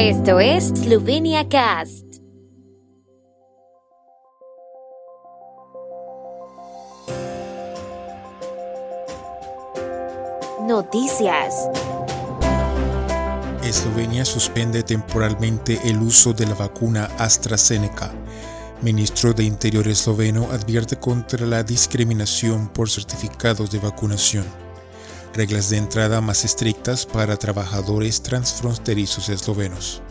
Esto es Slovenia Cast. Noticias. Eslovenia suspende temporalmente el uso de la vacuna AstraZeneca. Ministro de Interior esloveno advierte contra la discriminación por certificados de vacunación. Reglas de entrada más estrictas para trabajadores transfronterizos eslovenos.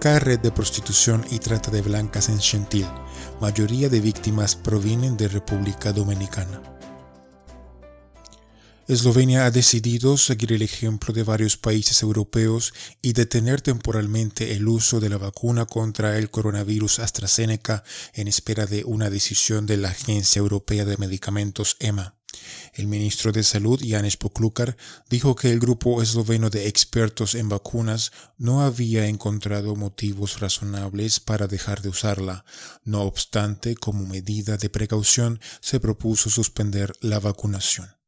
Cae red de prostitución y trata de blancas en Gentil. Mayoría de víctimas provienen de República Dominicana. Eslovenia ha decidido seguir el ejemplo de varios países europeos y detener temporalmente el uso de la vacuna contra el coronavirus AstraZeneca en espera de una decisión de la Agencia Europea de Medicamentos EMA. El ministro de Salud, Janes Poklukar, dijo que el grupo esloveno de expertos en vacunas no había encontrado motivos razonables para dejar de usarla. No obstante, como medida de precaución, se propuso suspender la vacunación.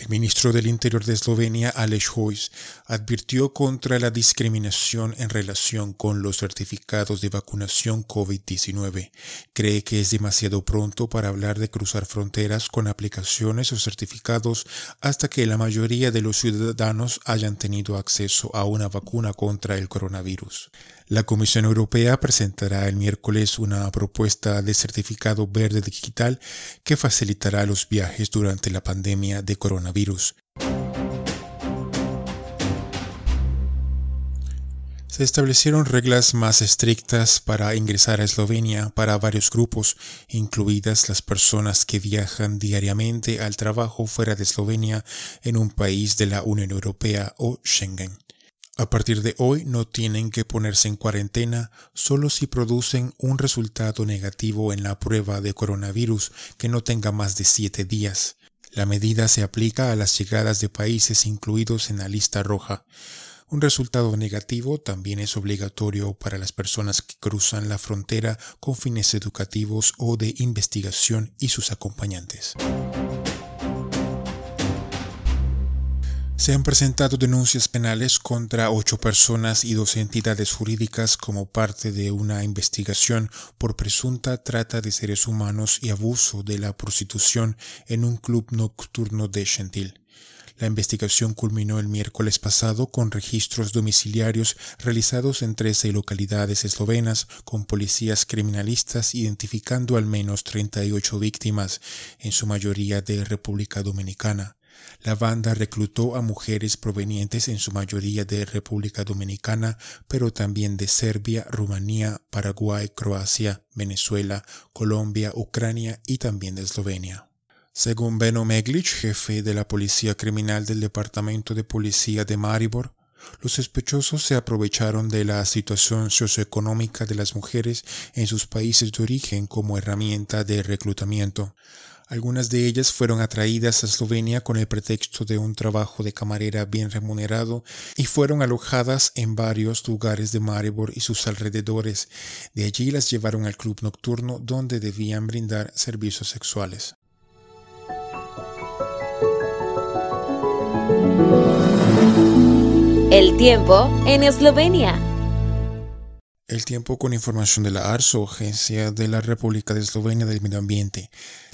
El ministro del Interior de Eslovenia, Aleš Hojs, advirtió contra la discriminación en relación con los certificados de vacunación COVID-19. Cree que es demasiado pronto para hablar de cruzar fronteras con aplicaciones o certificados hasta que la mayoría de los ciudadanos hayan tenido acceso a una vacuna contra el coronavirus. La Comisión Europea presentará el miércoles una propuesta de certificado verde digital que facilitará los viajes durante la pandemia de coronavirus. Se establecieron reglas más estrictas para ingresar a Eslovenia para varios grupos, incluidas las personas que viajan diariamente al trabajo fuera de Eslovenia en un país de la Unión Europea o Schengen. A partir de hoy no tienen que ponerse en cuarentena solo si producen un resultado negativo en la prueba de coronavirus que no tenga más de siete días. La medida se aplica a las llegadas de países incluidos en la lista roja. Un resultado negativo también es obligatorio para las personas que cruzan la frontera con fines educativos o de investigación y sus acompañantes. Se han presentado denuncias penales contra ocho personas y dos entidades jurídicas como parte de una investigación por presunta trata de seres humanos y abuso de la prostitución en un club nocturno de Gentil. La investigación culminó el miércoles pasado con registros domiciliarios realizados en 13 localidades eslovenas con policías criminalistas identificando al menos 38 víctimas, en su mayoría de República Dominicana. La banda reclutó a mujeres provenientes en su mayoría de República Dominicana, pero también de Serbia, Rumanía, Paraguay, Croacia, Venezuela, Colombia, Ucrania y también de Eslovenia. Según Beno Meglic, jefe de la Policía Criminal del Departamento de Policía de Maribor, los sospechosos se aprovecharon de la situación socioeconómica de las mujeres en sus países de origen como herramienta de reclutamiento. Algunas de ellas fueron atraídas a Eslovenia con el pretexto de un trabajo de camarera bien remunerado y fueron alojadas en varios lugares de Maribor y sus alrededores. De allí las llevaron al club nocturno donde debían brindar servicios sexuales. El tiempo en Eslovenia. El tiempo con información de la ARSO, Agencia de la República de Eslovenia del Medio Ambiente.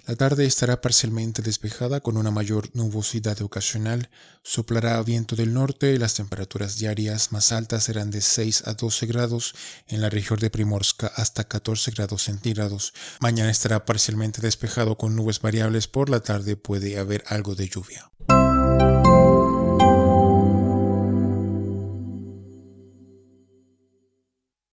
La tarde estará parcialmente despejada con una mayor nubosidad ocasional. Soplará viento del norte y las temperaturas diarias más altas serán de 6 a 12 grados en la región de Primorska hasta 14 grados centígrados. Mañana estará parcialmente despejado con nubes variables. Por la tarde puede haber algo de lluvia.